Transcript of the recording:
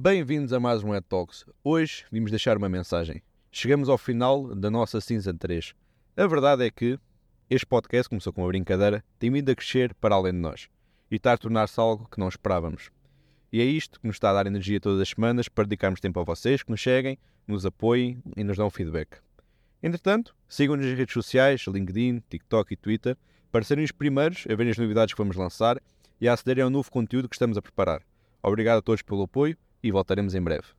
Bem-vindos a mais um Ed Talks. Hoje vimos deixar uma mensagem. Chegamos ao final da nossa Cinza 3. A verdade é que este podcast começou com uma brincadeira, tem vindo a crescer para além de nós e está a tornar-se algo que não esperávamos. E é isto que nos está a dar energia todas as semanas para dedicarmos tempo a vocês que nos seguem, nos apoiem e nos dão feedback. Entretanto, sigam-nos nas redes sociais, LinkedIn, TikTok e Twitter, para serem os primeiros a verem as novidades que vamos lançar e a acederem ao novo conteúdo que estamos a preparar. Obrigado a todos pelo apoio e voltaremos em breve.